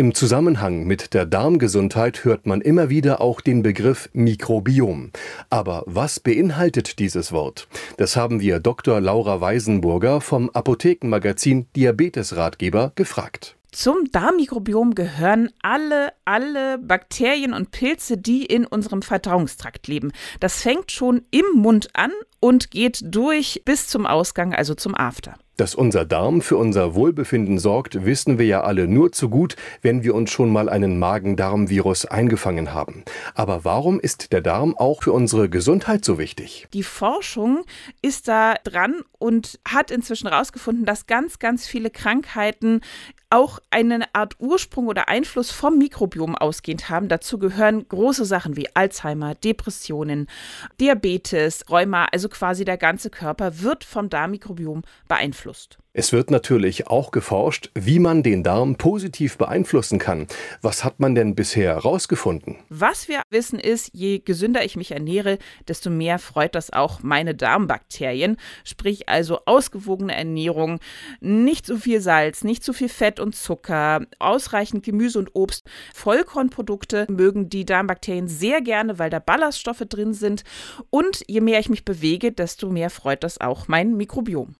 Im Zusammenhang mit der Darmgesundheit hört man immer wieder auch den Begriff Mikrobiom. Aber was beinhaltet dieses Wort? Das haben wir Dr. Laura Weisenburger vom Apothekenmagazin Diabetesratgeber gefragt. Zum Darmmikrobiom gehören alle, alle Bakterien und Pilze, die in unserem Verdauungstrakt leben. Das fängt schon im Mund an und geht durch bis zum Ausgang, also zum After. Dass unser Darm für unser Wohlbefinden sorgt, wissen wir ja alle nur zu gut, wenn wir uns schon mal einen Magen-Darm-Virus eingefangen haben. Aber warum ist der Darm auch für unsere Gesundheit so wichtig? Die Forschung ist da dran und hat inzwischen herausgefunden, dass ganz, ganz viele Krankheiten auch eine Art Ursprung oder Einfluss vom Mikrobiom ausgehend haben. Dazu gehören große Sachen wie Alzheimer, Depressionen, Diabetes, Rheuma, also quasi der ganze Körper wird vom Darmmikrobiom beeinflusst. Es wird natürlich auch geforscht, wie man den Darm positiv beeinflussen kann. Was hat man denn bisher herausgefunden? Was wir wissen ist, je gesünder ich mich ernähre, desto mehr freut das auch meine Darmbakterien. Sprich also ausgewogene Ernährung, nicht zu viel Salz, nicht zu viel Fett und Zucker, ausreichend Gemüse und Obst. Vollkornprodukte mögen die Darmbakterien sehr gerne, weil da Ballaststoffe drin sind. Und je mehr ich mich bewege, desto mehr freut das auch mein Mikrobiom.